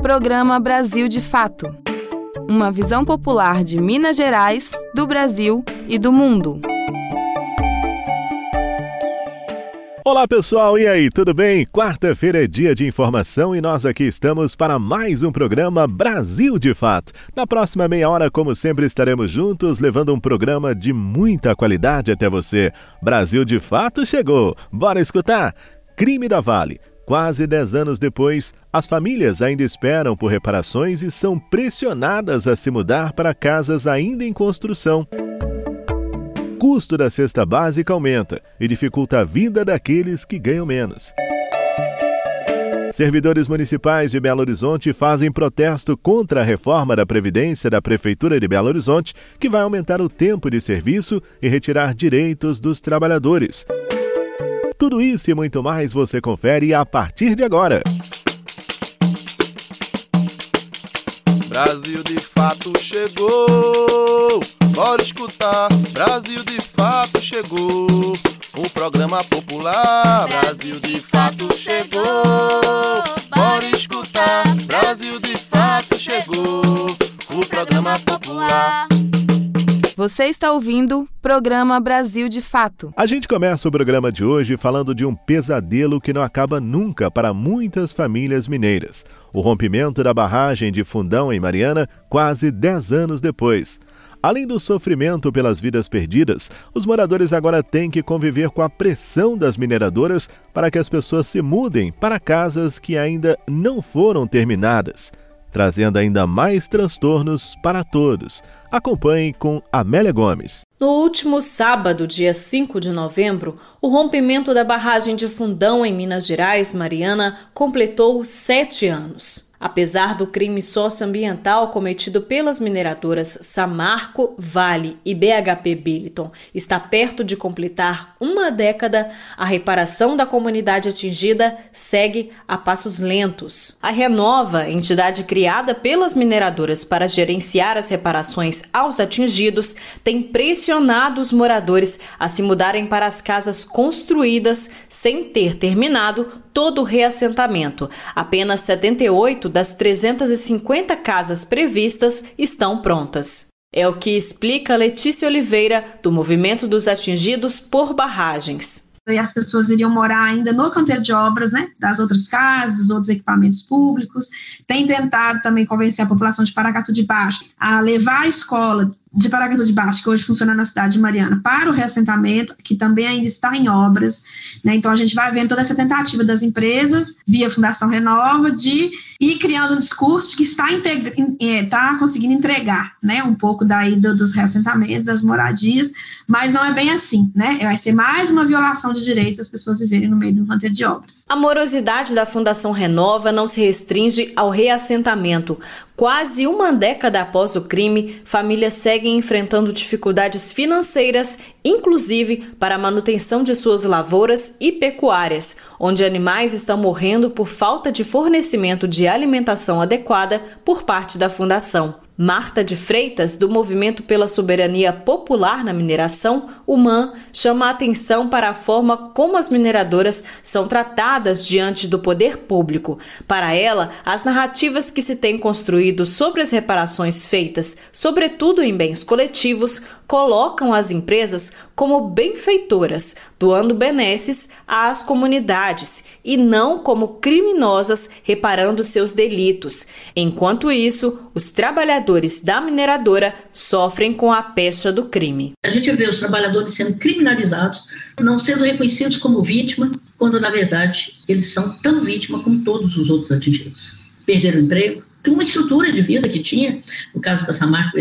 Programa Brasil de Fato. Uma visão popular de Minas Gerais, do Brasil e do mundo. Olá pessoal, e aí, tudo bem? Quarta-feira é dia de informação e nós aqui estamos para mais um programa Brasil de Fato. Na próxima meia hora, como sempre, estaremos juntos levando um programa de muita qualidade até você. Brasil de Fato chegou! Bora escutar? Crime da Vale. Quase 10 anos depois, as famílias ainda esperam por reparações e são pressionadas a se mudar para casas ainda em construção custo da cesta básica aumenta e dificulta a vida daqueles que ganham menos. Servidores municipais de Belo Horizonte fazem protesto contra a reforma da Previdência da Prefeitura de Belo Horizonte, que vai aumentar o tempo de serviço e retirar direitos dos trabalhadores. Tudo isso e muito mais você confere a partir de agora. Brasil de fato chegou. Bora escutar, Brasil de fato chegou. O programa popular, Brasil de fato chegou. Bora escutar, Brasil de fato chegou. O programa popular. Você está ouvindo Programa Brasil de Fato. A gente começa o programa de hoje falando de um pesadelo que não acaba nunca para muitas famílias mineiras. O rompimento da barragem de Fundão em Mariana, quase 10 anos depois. Além do sofrimento pelas vidas perdidas, os moradores agora têm que conviver com a pressão das mineradoras para que as pessoas se mudem para casas que ainda não foram terminadas trazendo ainda mais transtornos para todos. Acompanhe com Amélia Gomes. No último sábado, dia 5 de novembro, o rompimento da barragem de Fundão em Minas Gerais, Mariana, completou sete anos. Apesar do crime socioambiental cometido pelas mineradoras Samarco, Vale e BHP Billiton está perto de completar uma década, a reparação da comunidade atingida segue a passos lentos. A Renova, entidade criada pelas mineradoras para gerenciar as reparações aos atingidos, tem pressionado os moradores a se mudarem para as casas construídas sem ter terminado todo o reassentamento. Apenas 78 das 350 casas previstas estão prontas. É o que explica Letícia Oliveira, do Movimento dos Atingidos por Barragens e as pessoas iriam morar ainda no canteiro de obras, né, das outras casas, dos outros equipamentos públicos. Tem tentado também convencer a população de Paracatu de Baixo a levar a escola de Paracatu de Baixo, que hoje funciona na cidade de Mariana, para o reassentamento, que também ainda está em obras. Né? Então, a gente vai vendo toda essa tentativa das empresas, via Fundação Renova, de ir criando um discurso que está, é, está conseguindo entregar né? um pouco daí do, dos reassentamentos, das moradias, mas não é bem assim. Né? Vai ser mais uma violação de direitos as pessoas viverem no meio do canteiro de obras. A morosidade da Fundação Renova não se restringe ao reassentamento. Quase uma década após o crime, famílias seguem enfrentando dificuldades financeiras, inclusive para a manutenção de suas lavouras e pecuárias, onde animais estão morrendo por falta de fornecimento de alimentação adequada por parte da fundação. Marta de Freitas, do Movimento pela Soberania Popular na Mineração, UMAN, chama a atenção para a forma como as mineradoras são tratadas diante do poder público. Para ela, as narrativas que se têm construído sobre as reparações feitas, sobretudo em bens coletivos, colocam as empresas como benfeitoras, doando benesses às comunidades e não como criminosas reparando seus delitos. Enquanto isso, os trabalhadores da mineradora sofrem com a pecha do crime. A gente vê os trabalhadores sendo criminalizados, não sendo reconhecidos como vítima, quando na verdade eles são tão vítima como todos os outros atingidos. Perderam o emprego, uma estrutura de vida que tinha, no caso da Samarco,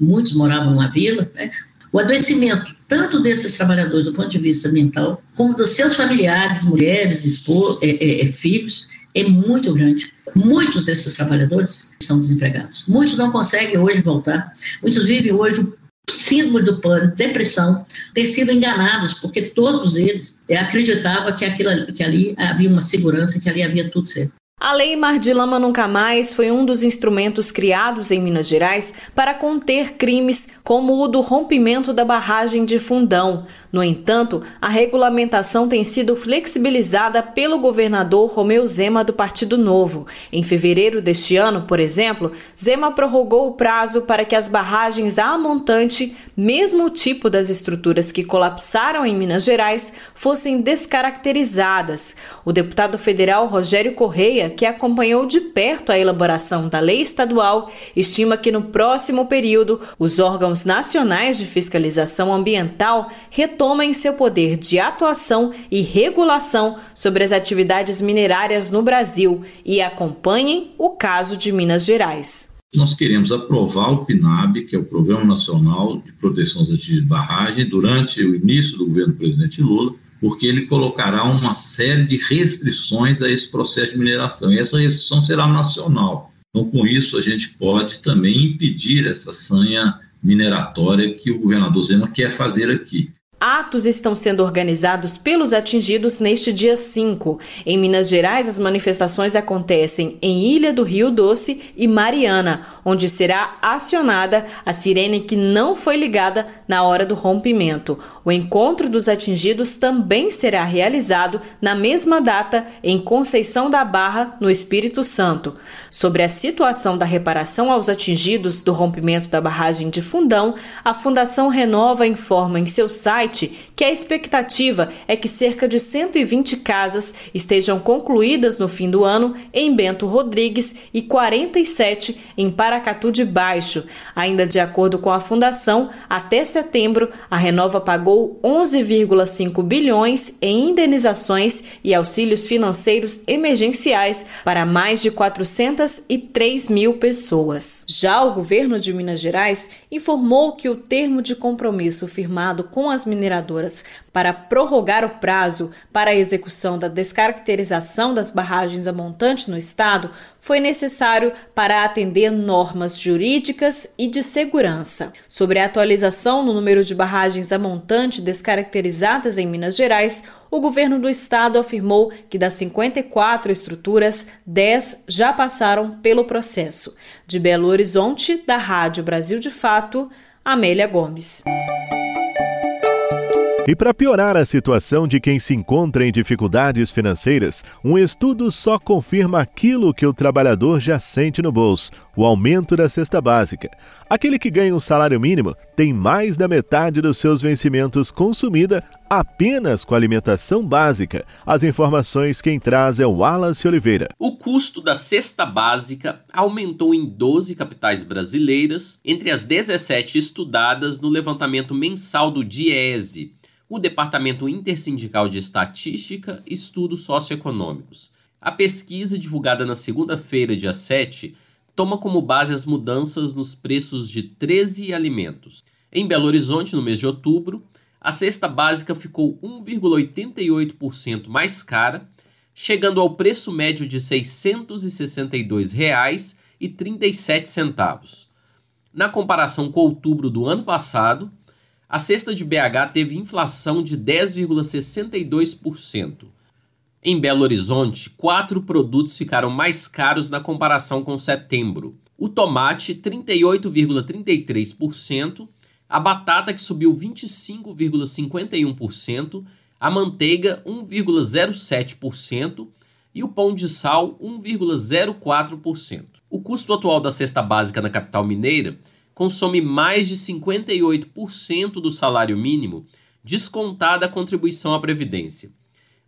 muitos moravam na vila, né? o adoecimento tanto desses trabalhadores do ponto de vista mental, como dos seus familiares, mulheres, esposos, é, é, é, filhos, é muito grande. Muitos desses trabalhadores são desempregados. Muitos não conseguem hoje voltar. Muitos vivem hoje síndrome do pânico, depressão, ter sido enganados, porque todos eles acreditavam que, aquilo, que ali havia uma segurança, que ali havia tudo certo. A Lei Mar de Lama Nunca Mais foi um dos instrumentos criados em Minas Gerais para conter crimes como o do rompimento da barragem de Fundão. No entanto, a regulamentação tem sido flexibilizada pelo governador Romeu Zema do Partido Novo. Em fevereiro deste ano, por exemplo, Zema prorrogou o prazo para que as barragens a montante, mesmo tipo das estruturas que colapsaram em Minas Gerais, fossem descaracterizadas. O deputado federal Rogério Correia, que acompanhou de perto a elaboração da lei estadual, estima que no próximo período os órgãos nacionais de fiscalização ambiental retomem seu poder de atuação e regulação sobre as atividades minerárias no Brasil e acompanhem o caso de Minas Gerais. Nós queremos aprovar o PNAB, que é o Programa Nacional de Proteção aos Atingidos de Barragem, durante o início do governo do presidente Lula, porque ele colocará uma série de restrições a esse processo de mineração. E essa restrição será nacional. Então, com isso, a gente pode também impedir essa sanha mineratória que o governador Zema quer fazer aqui. Atos estão sendo organizados pelos atingidos neste dia 5. Em Minas Gerais, as manifestações acontecem em Ilha do Rio Doce e Mariana, onde será acionada a sirene que não foi ligada na hora do rompimento. O encontro dos atingidos também será realizado na mesma data em Conceição da Barra, no Espírito Santo. Sobre a situação da reparação aos atingidos do rompimento da barragem de Fundão, a Fundação Renova informa em seu site que a expectativa é que cerca de 120 casas estejam concluídas no fim do ano em Bento Rodrigues e 47 em Paracatu de Baixo. Ainda de acordo com a Fundação, até setembro, a Renova pagou pagou 11,5 bilhões em indenizações e auxílios financeiros emergenciais para mais de 403 mil pessoas. Já o governo de Minas Gerais informou que o termo de compromisso firmado com as mineradoras para prorrogar o prazo para a execução da descaracterização das barragens a montante no estado foi necessário para atender normas jurídicas e de segurança. Sobre a atualização no número de barragens a montante descaracterizadas em Minas Gerais, o governo do estado afirmou que das 54 estruturas, 10 já passaram pelo processo. De Belo Horizonte, da Rádio Brasil de Fato, Amélia Gomes. E para piorar a situação de quem se encontra em dificuldades financeiras, um estudo só confirma aquilo que o trabalhador já sente no bolso: o aumento da cesta básica. Aquele que ganha um salário mínimo tem mais da metade dos seus vencimentos consumida apenas com alimentação básica. As informações quem traz é o Wallace Oliveira. O custo da cesta básica aumentou em 12 capitais brasileiras entre as 17 estudadas no levantamento mensal do DIESE, o Departamento Intersindical de Estatística e Estudos Socioeconômicos. A pesquisa, divulgada na segunda-feira, dia 7, toma como base as mudanças nos preços de 13 alimentos. Em Belo Horizonte, no mês de outubro, a cesta básica ficou 1,88% mais cara, chegando ao preço médio de R$ 662,37. Na comparação com outubro do ano passado, a cesta de BH teve inflação de 10,62%. Em Belo Horizonte, quatro produtos ficaram mais caros na comparação com setembro. O tomate, 38,33%, a batata, que subiu 25,51%, a manteiga, 1,07% e o pão de sal, 1,04%. O custo atual da cesta básica na capital mineira consome mais de 58% do salário mínimo, descontada a contribuição à Previdência.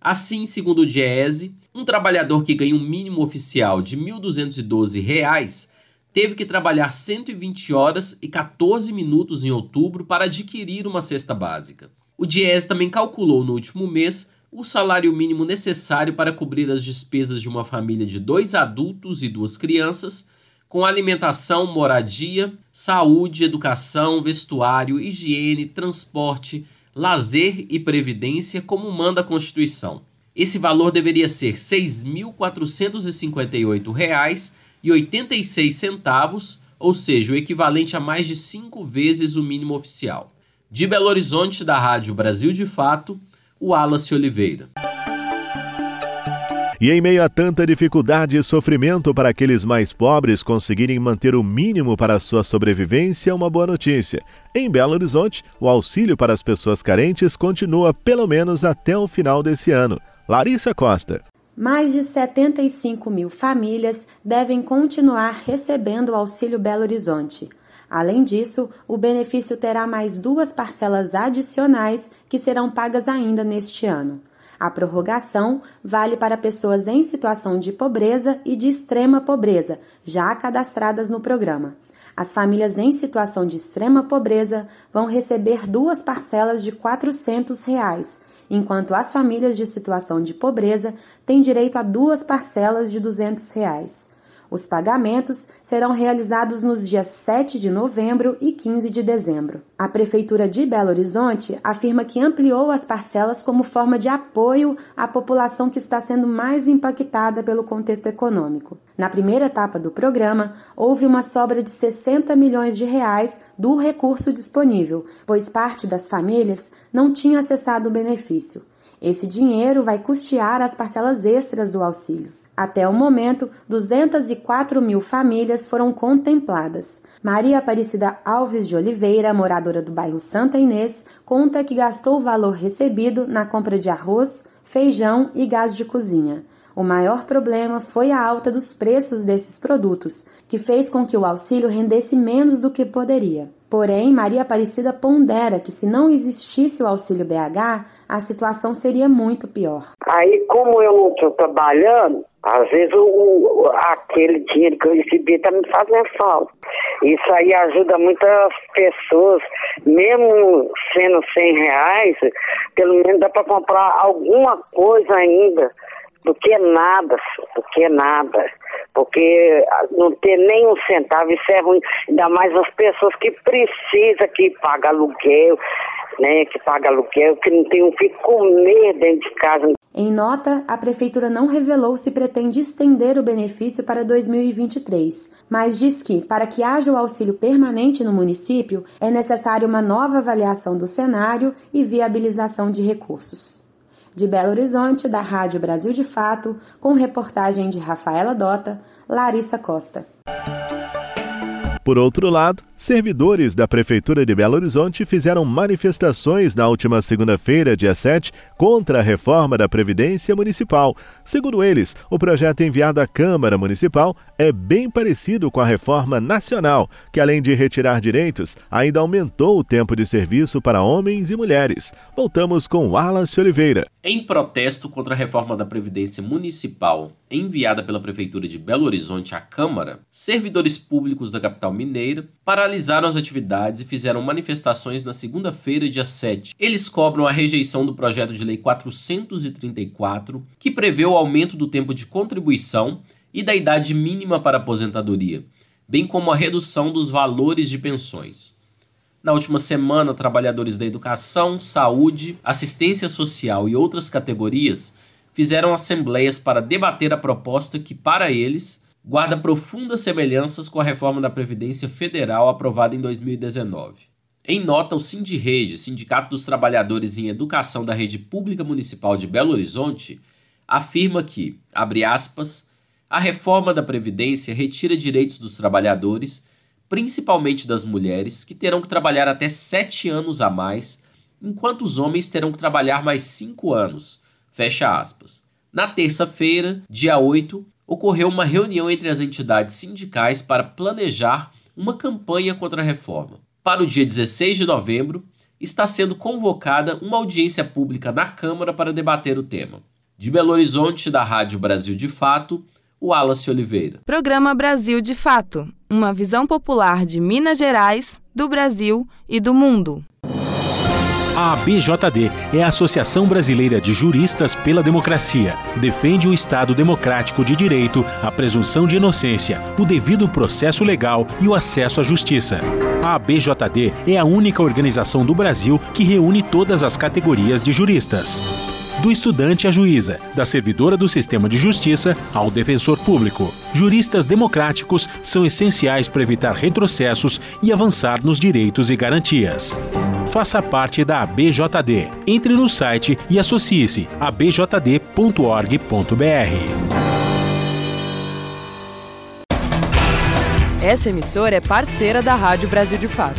Assim, segundo o DIEESE, um trabalhador que ganha um mínimo oficial de R$ 1.212 teve que trabalhar 120 horas e 14 minutos em outubro para adquirir uma cesta básica. O DIEESE também calculou no último mês o salário mínimo necessário para cobrir as despesas de uma família de dois adultos e duas crianças com alimentação, moradia, saúde, educação, vestuário, higiene, transporte, lazer e previdência, como manda a Constituição. Esse valor deveria ser R$ 6.458,86, ou seja, o equivalente a mais de cinco vezes o mínimo oficial. De Belo Horizonte, da Rádio Brasil de Fato, o Wallace Oliveira. E em meio a tanta dificuldade e sofrimento para aqueles mais pobres conseguirem manter o mínimo para sua sobrevivência, uma boa notícia. Em Belo Horizonte, o auxílio para as pessoas carentes continua pelo menos até o final desse ano. Larissa Costa. Mais de 75 mil famílias devem continuar recebendo o Auxílio Belo Horizonte. Além disso, o benefício terá mais duas parcelas adicionais que serão pagas ainda neste ano. A prorrogação vale para pessoas em situação de pobreza e de extrema pobreza, já cadastradas no programa. As famílias em situação de extrema pobreza vão receber duas parcelas de 400 reais, enquanto as famílias de situação de pobreza têm direito a duas parcelas de 200 reais. Os pagamentos serão realizados nos dias 7 de novembro e 15 de dezembro. A Prefeitura de Belo Horizonte afirma que ampliou as parcelas como forma de apoio à população que está sendo mais impactada pelo contexto econômico. Na primeira etapa do programa, houve uma sobra de 60 milhões de reais do recurso disponível, pois parte das famílias não tinha acessado o benefício. Esse dinheiro vai custear as parcelas extras do auxílio. Até o momento, 204 mil famílias foram contempladas. Maria Aparecida Alves de Oliveira, moradora do bairro Santa Inês, conta que gastou o valor recebido na compra de arroz, feijão e gás de cozinha. O maior problema foi a alta dos preços desses produtos, que fez com que o auxílio rendesse menos do que poderia. Porém, Maria Aparecida pondera que se não existisse o auxílio BH, a situação seria muito pior. Aí, como eu não estou trabalhando, às vezes o, aquele dinheiro que eu recebi está me fazendo falta. Isso aí ajuda muitas pessoas, mesmo sendo 100 reais, pelo menos dá para comprar alguma coisa ainda, do que nada, do que nada porque não ter nem um centavo, isso é ruim, ainda mais as pessoas que precisam, que pagam aluguel, né, que pagam aluguel, que não tem o que comer dentro de casa. Em nota, a Prefeitura não revelou se pretende estender o benefício para 2023, mas diz que, para que haja o auxílio permanente no município, é necessário uma nova avaliação do cenário e viabilização de recursos. De Belo Horizonte, da Rádio Brasil de Fato, com reportagem de Rafaela Dota, Larissa Costa. Por outro lado, servidores da Prefeitura de Belo Horizonte fizeram manifestações na última segunda-feira, dia 7, contra a reforma da Previdência Municipal. Segundo eles, o projeto enviado à Câmara Municipal é bem parecido com a reforma nacional, que além de retirar direitos, ainda aumentou o tempo de serviço para homens e mulheres. Voltamos com Wallace Oliveira. Em protesto contra a reforma da Previdência Municipal enviada pela Prefeitura de Belo Horizonte à Câmara, servidores públicos da capital mineira paralisaram as atividades e fizeram manifestações na segunda-feira, dia 7. Eles cobram a rejeição do projeto de lei 434, que prevê o aumento do tempo de contribuição e da idade mínima para aposentadoria, bem como a redução dos valores de pensões. Na última semana, trabalhadores da educação, saúde, assistência social e outras categorias fizeram assembleias para debater a proposta que, para eles, guarda profundas semelhanças com a reforma da Previdência Federal aprovada em 2019. Em nota, o Sindirrede, Sindicato dos Trabalhadores em Educação da Rede Pública Municipal de Belo Horizonte, afirma que, abre aspas, a reforma da Previdência retira direitos dos trabalhadores, principalmente das mulheres, que terão que trabalhar até sete anos a mais, enquanto os homens terão que trabalhar mais cinco anos. Fecha aspas. Na terça-feira, dia 8, ocorreu uma reunião entre as entidades sindicais para planejar uma campanha contra a reforma. Para o dia 16 de novembro, está sendo convocada uma audiência pública na Câmara para debater o tema. De Belo Horizonte, da Rádio Brasil de Fato, o Wallace Oliveira. Programa Brasil de Fato uma visão popular de Minas Gerais, do Brasil e do mundo. A ABJD é a Associação Brasileira de Juristas pela Democracia. Defende o Estado democrático de direito, a presunção de inocência, o devido processo legal e o acesso à justiça. A ABJD é a única organização do Brasil que reúne todas as categorias de juristas. do estudante à juíza, da servidora do sistema de justiça ao defensor público. Juristas democráticos são essenciais para evitar retrocessos e avançar nos direitos e garantias. Faça parte da ABJD. Entre no site e associe-se abjd.org.br. Essa emissora é parceira da Rádio Brasil de Fato.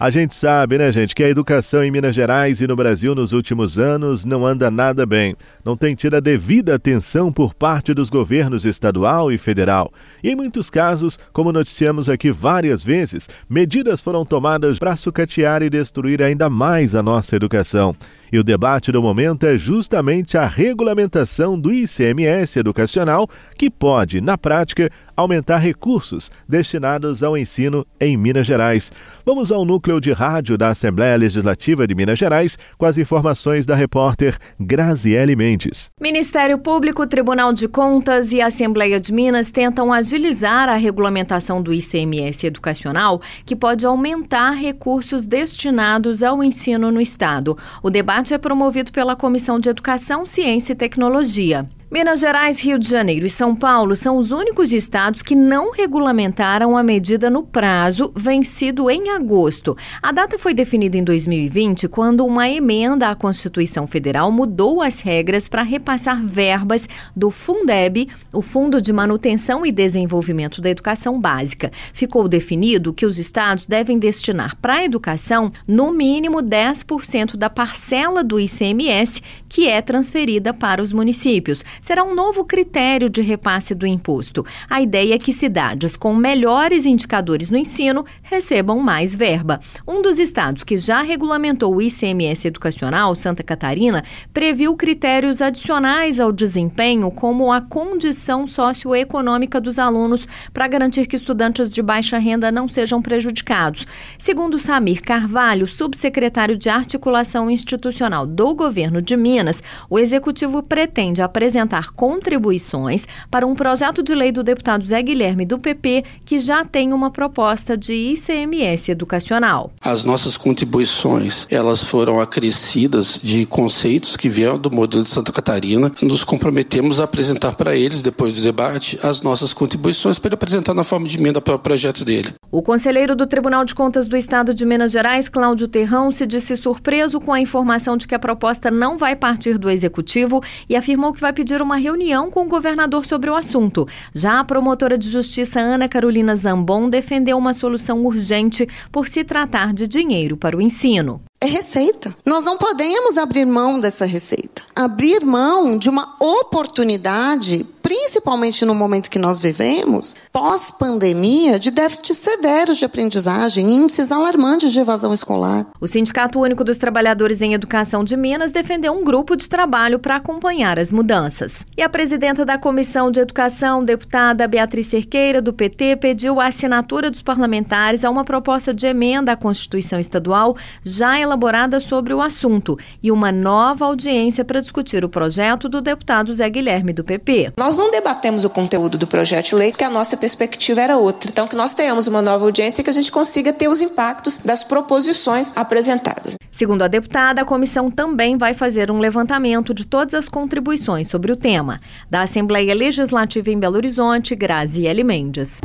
A gente sabe, né, gente, que a educação em Minas Gerais e no Brasil nos últimos anos não anda nada bem. Não tem tido a devida atenção por parte dos governos estadual e federal. E em muitos casos, como noticiamos aqui várias vezes, medidas foram tomadas para sucatear e destruir ainda mais a nossa educação. E o debate do momento é justamente a regulamentação do ICMS educacional, que pode, na prática, aumentar recursos destinados ao ensino em Minas Gerais. Vamos ao núcleo de rádio da Assembleia Legislativa de Minas Gerais com as informações da repórter Graziele Mendes. Ministério Público, Tribunal de Contas e Assembleia de Minas tentam agilizar a regulamentação do ICMS educacional, que pode aumentar recursos destinados ao ensino no estado. O debate é promovido pela Comissão de Educação, Ciência e Tecnologia. Minas Gerais, Rio de Janeiro e São Paulo são os únicos estados que não regulamentaram a medida no prazo vencido em agosto. A data foi definida em 2020, quando uma emenda à Constituição Federal mudou as regras para repassar verbas do Fundeb, o Fundo de Manutenção e Desenvolvimento da Educação Básica. Ficou definido que os estados devem destinar para a educação no mínimo 10% da parcela do ICMS que é transferida para os municípios será um novo critério de repasse do imposto. A ideia é que cidades com melhores indicadores no ensino recebam mais verba. Um dos estados que já regulamentou o ICMS educacional, Santa Catarina, previu critérios adicionais ao desempenho, como a condição socioeconômica dos alunos, para garantir que estudantes de baixa renda não sejam prejudicados. Segundo Samir Carvalho, subsecretário de Articulação Institucional do governo de Minas, o executivo pretende apresentar apresentar contribuições para um projeto de lei do deputado Zé Guilherme do PP que já tem uma proposta de ICMS educacional. As nossas contribuições, elas foram acrescidas de conceitos que vieram do modelo de Santa Catarina. Nos comprometemos a apresentar para eles, depois do debate, as nossas contribuições para apresentar na forma de emenda para o projeto dele. O conselheiro do Tribunal de Contas do Estado de Minas Gerais, Cláudio Terrão, se disse surpreso com a informação de que a proposta não vai partir do executivo e afirmou que vai pedir uma reunião com o governador sobre o assunto. Já a promotora de justiça Ana Carolina Zambon defendeu uma solução urgente por se tratar de dinheiro para o ensino é receita. Nós não podemos abrir mão dessa receita. Abrir mão de uma oportunidade principalmente no momento que nós vivemos, pós-pandemia, de déficits severos de aprendizagem, índices alarmantes de evasão escolar. O Sindicato Único dos Trabalhadores em Educação de Minas defendeu um grupo de trabalho para acompanhar as mudanças. E a presidenta da Comissão de Educação, deputada Beatriz Cerqueira, do PT, pediu a assinatura dos parlamentares a uma proposta de emenda à Constituição Estadual já elaborada sobre o assunto e uma nova audiência para discutir o projeto do deputado Zé Guilherme, do PP. Nós não debatemos o conteúdo do projeto de lei, porque a nossa perspectiva era outra. Então, que nós tenhamos uma nova audiência e que a gente consiga ter os impactos das proposições apresentadas. Segundo a deputada, a comissão também vai fazer um levantamento de todas as contribuições sobre o tema. Da Assembleia Legislativa em Belo Horizonte, Graziele Mendes.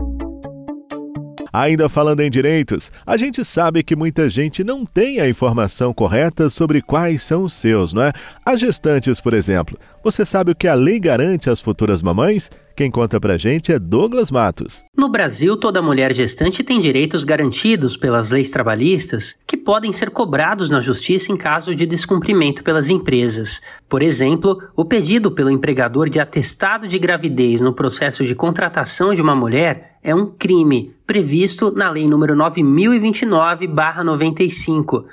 Ainda falando em direitos, a gente sabe que muita gente não tem a informação correta sobre quais são os seus, não é? As gestantes, por exemplo. Você sabe o que a lei garante às futuras mamães? Quem conta pra gente é Douglas Matos. No Brasil, toda mulher gestante tem direitos garantidos pelas leis trabalhistas que podem ser cobrados na justiça em caso de descumprimento pelas empresas. Por exemplo, o pedido pelo empregador de atestado de gravidez no processo de contratação de uma mulher é um crime previsto na Lei nº 9029/95.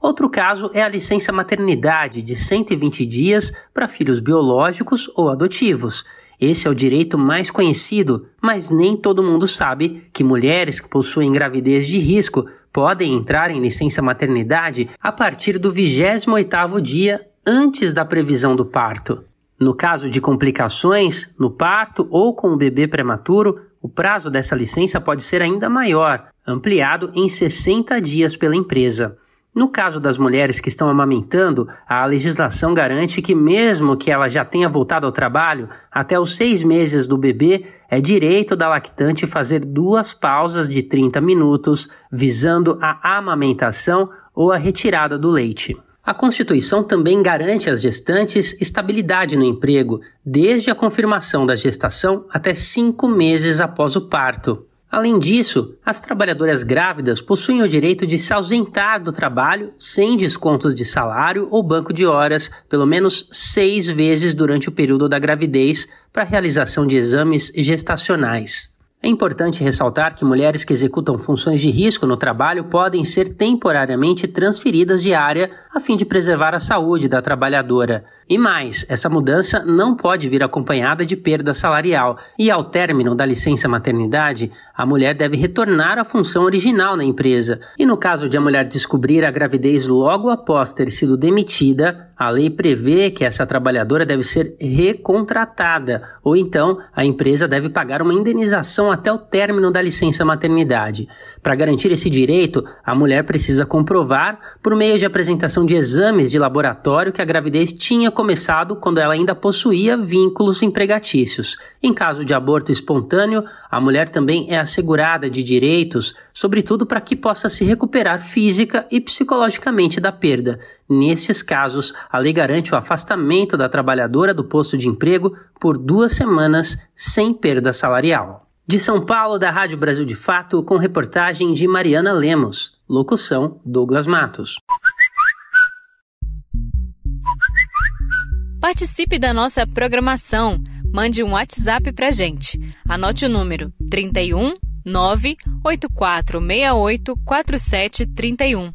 Outro caso é a licença maternidade de 120 dias para filhos biológicos ou adotivos. Esse é o direito mais conhecido, mas nem todo mundo sabe que mulheres que possuem gravidez de risco podem entrar em licença maternidade a partir do 28º dia antes da previsão do parto. No caso de complicações no parto ou com o bebê prematuro, o prazo dessa licença pode ser ainda maior, ampliado em 60 dias pela empresa. No caso das mulheres que estão amamentando, a legislação garante que, mesmo que ela já tenha voltado ao trabalho, até os seis meses do bebê, é direito da lactante fazer duas pausas de 30 minutos, visando a amamentação ou a retirada do leite. A Constituição também garante às gestantes estabilidade no emprego, desde a confirmação da gestação até cinco meses após o parto. Além disso, as trabalhadoras grávidas possuem o direito de se ausentar do trabalho sem descontos de salário ou banco de horas, pelo menos seis vezes durante o período da gravidez, para realização de exames gestacionais. É importante ressaltar que mulheres que executam funções de risco no trabalho podem ser temporariamente transferidas de área a fim de preservar a saúde da trabalhadora. E mais, essa mudança não pode vir acompanhada de perda salarial, e ao término da licença maternidade, a mulher deve retornar à função original na empresa. E no caso de a mulher descobrir a gravidez logo após ter sido demitida, a lei prevê que essa trabalhadora deve ser recontratada, ou então a empresa deve pagar uma indenização até o término da licença maternidade. Para garantir esse direito, a mulher precisa comprovar, por meio de apresentação de exames de laboratório, que a gravidez tinha começado quando ela ainda possuía vínculos empregatícios. Em caso de aborto espontâneo, a mulher também é assegurada de direitos, sobretudo para que possa se recuperar física e psicologicamente da perda. Nestes casos, a lei garante o afastamento da trabalhadora do posto de emprego por duas semanas sem perda salarial. De São Paulo, da Rádio Brasil de Fato, com reportagem de Mariana Lemos. Locução: Douglas Matos. Participe da nossa programação. Mande um WhatsApp pra gente. Anote o número 31 98468 4731.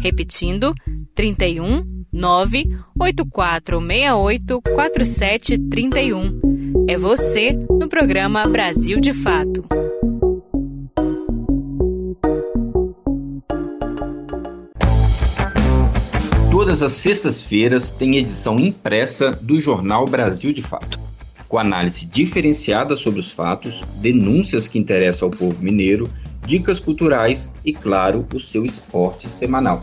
Repetindo, 31 98468 4731. É você no programa Brasil de Fato. Todas as sextas-feiras tem edição impressa do jornal Brasil de Fato, com análise diferenciada sobre os fatos, denúncias que interessam ao povo mineiro, dicas culturais e, claro, o seu esporte semanal.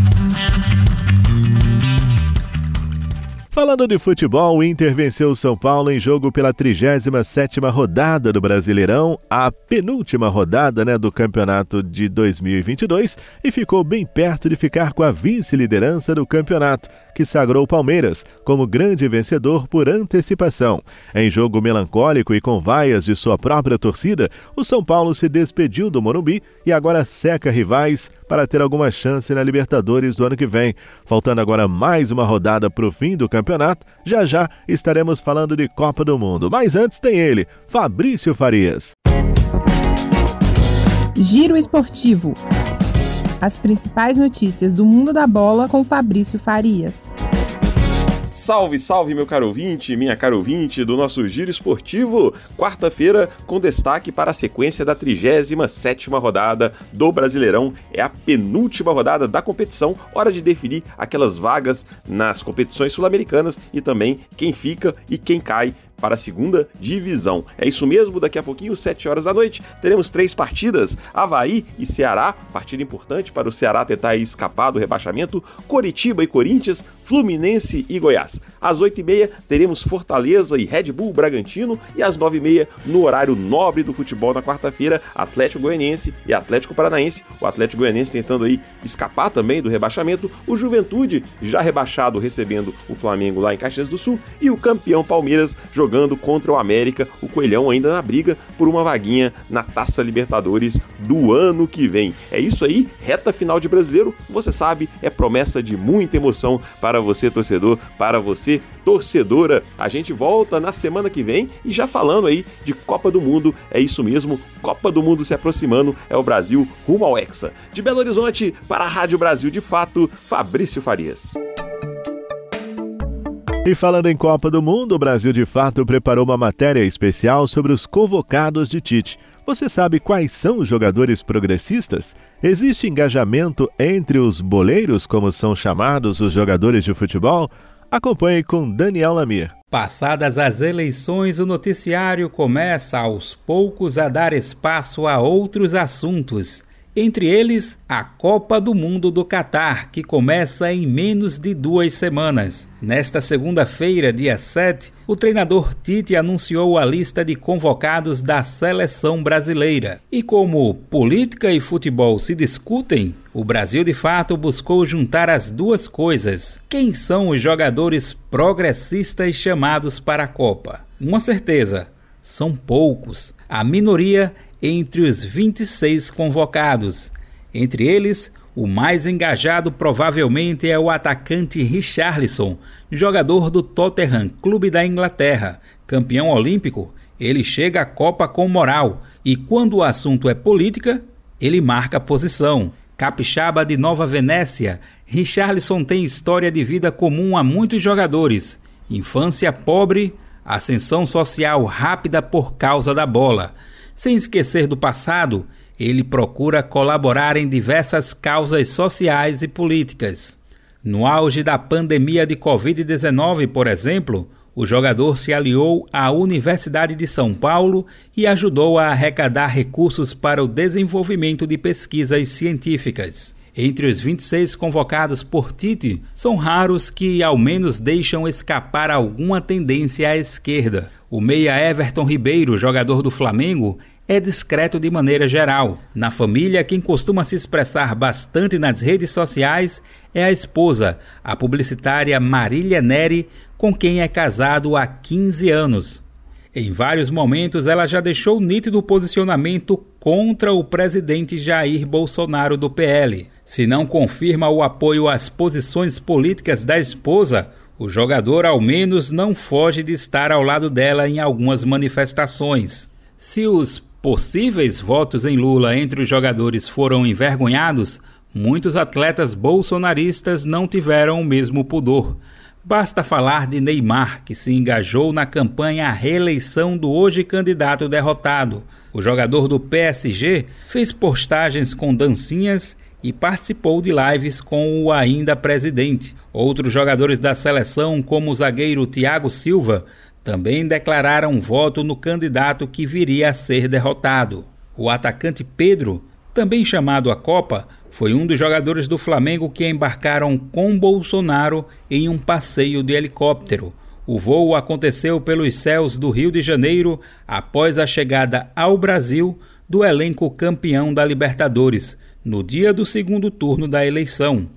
Falando de futebol, o Inter venceu o São Paulo em jogo pela 37ª rodada do Brasileirão, a penúltima rodada né, do campeonato de 2022, e ficou bem perto de ficar com a vice-liderança do campeonato que sagrou Palmeiras como grande vencedor por antecipação. Em jogo melancólico e com vaias de sua própria torcida, o São Paulo se despediu do Morumbi e agora seca rivais para ter alguma chance na Libertadores do ano que vem. Faltando agora mais uma rodada para o fim do campeonato, já já estaremos falando de Copa do Mundo. Mas antes tem ele, Fabrício Farias. Giro Esportivo. As principais notícias do mundo da bola com Fabrício Farias. Salve, salve, meu caro ouvinte, minha caro ouvinte do nosso Giro Esportivo. Quarta-feira, com destaque para a sequência da 37ª rodada do Brasileirão. É a penúltima rodada da competição, hora de definir aquelas vagas nas competições sul-americanas e também quem fica e quem cai para a segunda divisão. É isso mesmo, daqui a pouquinho, 7 horas da noite, teremos três partidas: Havaí e Ceará, partida importante para o Ceará tentar escapar do rebaixamento, Coritiba e Corinthians, Fluminense e Goiás. Às 8h30 teremos Fortaleza e Red Bull Bragantino e às 9h30, no horário nobre do futebol na quarta-feira, Atlético Goianiense e Atlético Paranaense. O Atlético Goianiense tentando aí escapar também do rebaixamento, o Juventude já rebaixado recebendo o Flamengo lá em Caxias do Sul e o campeão Palmeiras jogando jogando contra o América, o Coelhão ainda na briga por uma vaguinha na Taça Libertadores do ano que vem. É isso aí, reta final de brasileiro, você sabe, é promessa de muita emoção para você, torcedor, para você, torcedora. A gente volta na semana que vem e já falando aí de Copa do Mundo, é isso mesmo, Copa do Mundo se aproximando, é o Brasil rumo ao Hexa. De Belo Horizonte para a Rádio Brasil de Fato, Fabrício Farias. E falando em Copa do Mundo, o Brasil de fato preparou uma matéria especial sobre os convocados de Tite. Você sabe quais são os jogadores progressistas? Existe engajamento entre os boleiros, como são chamados os jogadores de futebol? Acompanhe com Daniel Lamir. Passadas as eleições, o noticiário começa aos poucos a dar espaço a outros assuntos. Entre eles, a Copa do Mundo do Catar, que começa em menos de duas semanas. Nesta segunda-feira, dia 7, o treinador Tite anunciou a lista de convocados da seleção brasileira. E como política e futebol se discutem, o Brasil de fato buscou juntar as duas coisas. Quem são os jogadores progressistas chamados para a Copa? Uma certeza: são poucos. A minoria entre os 26 convocados. Entre eles, o mais engajado provavelmente é o atacante Richarlison, jogador do Tottenham, clube da Inglaterra. Campeão olímpico, ele chega à Copa com moral e quando o assunto é política, ele marca posição. Capixaba de Nova Venécia, Richarlison tem história de vida comum a muitos jogadores. Infância pobre, ascensão social rápida por causa da bola. Sem esquecer do passado, ele procura colaborar em diversas causas sociais e políticas. No auge da pandemia de Covid-19, por exemplo, o jogador se aliou à Universidade de São Paulo e ajudou a arrecadar recursos para o desenvolvimento de pesquisas científicas. Entre os 26 convocados por Tite, são raros que ao menos deixam escapar alguma tendência à esquerda. O meia Everton Ribeiro, jogador do Flamengo, é discreto de maneira geral. Na família, quem costuma se expressar bastante nas redes sociais é a esposa, a publicitária Marília Neri, com quem é casado há 15 anos. Em vários momentos, ela já deixou nítido o posicionamento contra o presidente Jair Bolsonaro do PL. Se não confirma o apoio às posições políticas da esposa, o jogador, ao menos, não foge de estar ao lado dela em algumas manifestações. Se os possíveis votos em Lula entre os jogadores foram envergonhados, muitos atletas bolsonaristas não tiveram o mesmo pudor. Basta falar de Neymar, que se engajou na campanha à reeleição do hoje candidato derrotado. O jogador do PSG fez postagens com dancinhas e participou de lives com o ainda presidente. Outros jogadores da seleção, como o zagueiro Thiago Silva, também declararam voto no candidato que viria a ser derrotado. O atacante Pedro, também chamado à Copa, foi um dos jogadores do Flamengo que embarcaram com Bolsonaro em um passeio de helicóptero. O voo aconteceu pelos céus do Rio de Janeiro após a chegada ao Brasil do elenco campeão da Libertadores, no dia do segundo turno da eleição.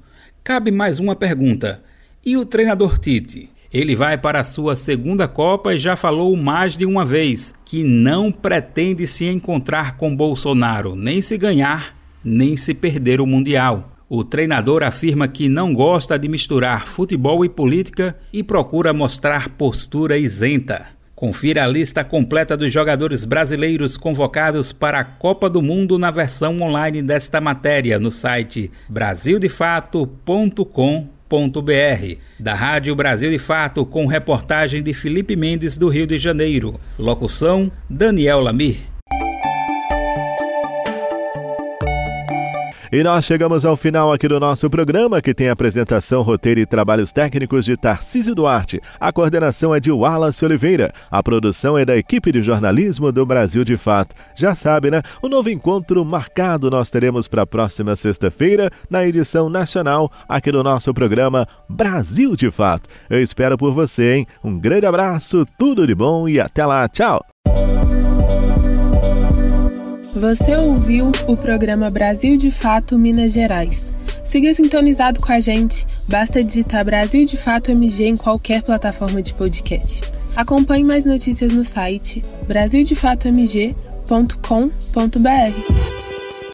Cabe mais uma pergunta: e o treinador Tite? Ele vai para a sua segunda Copa e já falou mais de uma vez que não pretende se encontrar com Bolsonaro, nem se ganhar, nem se perder o Mundial. O treinador afirma que não gosta de misturar futebol e política e procura mostrar postura isenta. Confira a lista completa dos jogadores brasileiros convocados para a Copa do Mundo na versão online desta matéria no site brasildefato.com.br. Da Rádio Brasil de Fato, com reportagem de Felipe Mendes do Rio de Janeiro. Locução: Daniel Lamir. E nós chegamos ao final aqui do nosso programa, que tem apresentação, roteiro e trabalhos técnicos de Tarcísio Duarte. A coordenação é de Wallace Oliveira. A produção é da equipe de jornalismo do Brasil de Fato. Já sabe, né? O novo encontro marcado nós teremos para a próxima sexta-feira, na edição nacional aqui do nosso programa Brasil de Fato. Eu espero por você, hein? Um grande abraço, tudo de bom e até lá. Tchau! Você ouviu o programa Brasil de Fato Minas Gerais. Siga sintonizado com a gente, basta digitar Brasil de Fato MG em qualquer plataforma de podcast. Acompanhe mais notícias no site brasildefatomg.com.br.